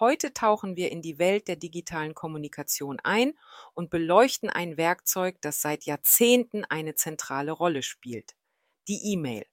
Heute tauchen wir in die Welt der digitalen Kommunikation ein und beleuchten ein Werkzeug, das seit Jahrzehnten eine zentrale Rolle spielt. Die E-Mail.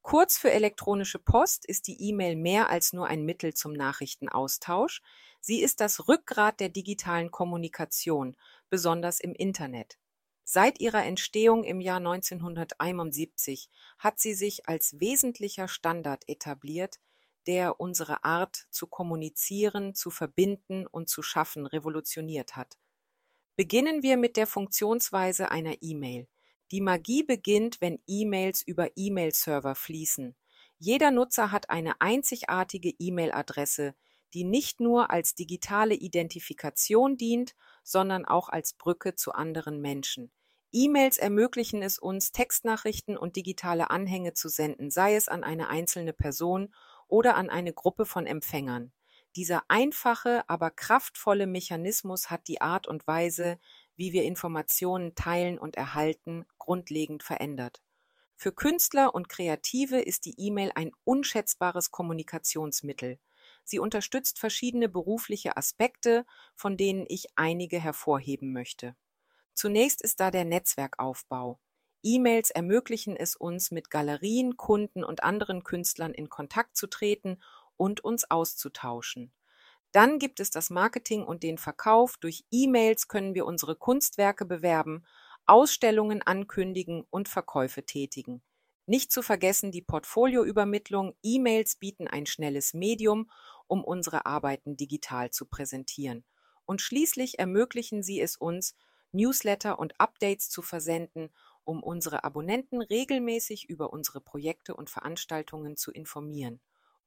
Kurz für elektronische Post ist die E-Mail mehr als nur ein Mittel zum Nachrichtenaustausch. Sie ist das Rückgrat der digitalen Kommunikation, besonders im Internet. Seit ihrer Entstehung im Jahr 1971 hat sie sich als wesentlicher Standard etabliert, der unsere Art zu kommunizieren, zu verbinden und zu schaffen revolutioniert hat. Beginnen wir mit der Funktionsweise einer E-Mail. Die Magie beginnt, wenn E-Mails über E-Mail-Server fließen. Jeder Nutzer hat eine einzigartige E-Mail-Adresse, die nicht nur als digitale Identifikation dient, sondern auch als Brücke zu anderen Menschen. E-Mails ermöglichen es uns, Textnachrichten und digitale Anhänge zu senden, sei es an eine einzelne Person oder an eine Gruppe von Empfängern. Dieser einfache, aber kraftvolle Mechanismus hat die Art und Weise, wie wir Informationen teilen und erhalten, grundlegend verändert. Für Künstler und Kreative ist die E-Mail ein unschätzbares Kommunikationsmittel. Sie unterstützt verschiedene berufliche Aspekte, von denen ich einige hervorheben möchte. Zunächst ist da der Netzwerkaufbau. E-Mails ermöglichen es uns, mit Galerien, Kunden und anderen Künstlern in Kontakt zu treten und uns auszutauschen. Dann gibt es das Marketing und den Verkauf. Durch E-Mails können wir unsere Kunstwerke bewerben, Ausstellungen ankündigen und Verkäufe tätigen. Nicht zu vergessen die Portfolioübermittlung. E-Mails bieten ein schnelles Medium, um unsere Arbeiten digital zu präsentieren. Und schließlich ermöglichen sie es uns, Newsletter und Updates zu versenden um unsere Abonnenten regelmäßig über unsere Projekte und Veranstaltungen zu informieren.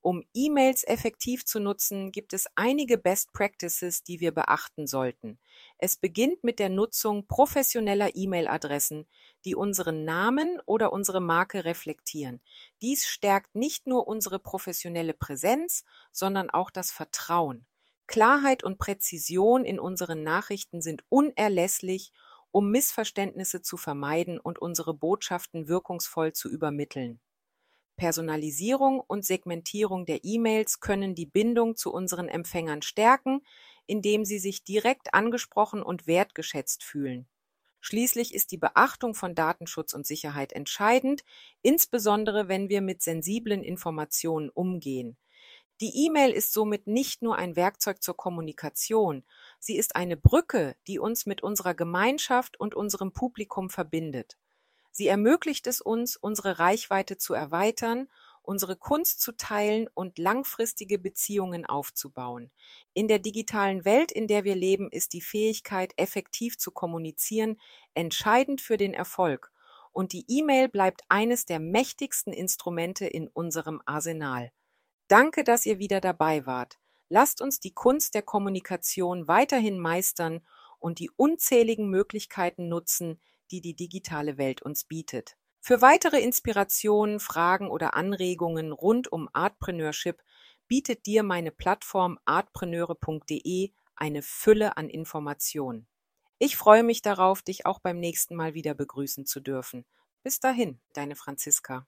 Um E-Mails effektiv zu nutzen, gibt es einige Best Practices, die wir beachten sollten. Es beginnt mit der Nutzung professioneller E-Mail-Adressen, die unseren Namen oder unsere Marke reflektieren. Dies stärkt nicht nur unsere professionelle Präsenz, sondern auch das Vertrauen. Klarheit und Präzision in unseren Nachrichten sind unerlässlich um Missverständnisse zu vermeiden und unsere Botschaften wirkungsvoll zu übermitteln. Personalisierung und Segmentierung der E-Mails können die Bindung zu unseren Empfängern stärken, indem sie sich direkt angesprochen und wertgeschätzt fühlen. Schließlich ist die Beachtung von Datenschutz und Sicherheit entscheidend, insbesondere wenn wir mit sensiblen Informationen umgehen. Die E-Mail ist somit nicht nur ein Werkzeug zur Kommunikation, sie ist eine Brücke, die uns mit unserer Gemeinschaft und unserem Publikum verbindet. Sie ermöglicht es uns, unsere Reichweite zu erweitern, unsere Kunst zu teilen und langfristige Beziehungen aufzubauen. In der digitalen Welt, in der wir leben, ist die Fähigkeit, effektiv zu kommunizieren, entscheidend für den Erfolg. Und die E-Mail bleibt eines der mächtigsten Instrumente in unserem Arsenal. Danke, dass ihr wieder dabei wart. Lasst uns die Kunst der Kommunikation weiterhin meistern und die unzähligen Möglichkeiten nutzen, die die digitale Welt uns bietet. Für weitere Inspirationen, Fragen oder Anregungen rund um Artpreneurship bietet dir meine Plattform artpreneure.de eine Fülle an Informationen. Ich freue mich darauf, dich auch beim nächsten Mal wieder begrüßen zu dürfen. Bis dahin, deine Franziska.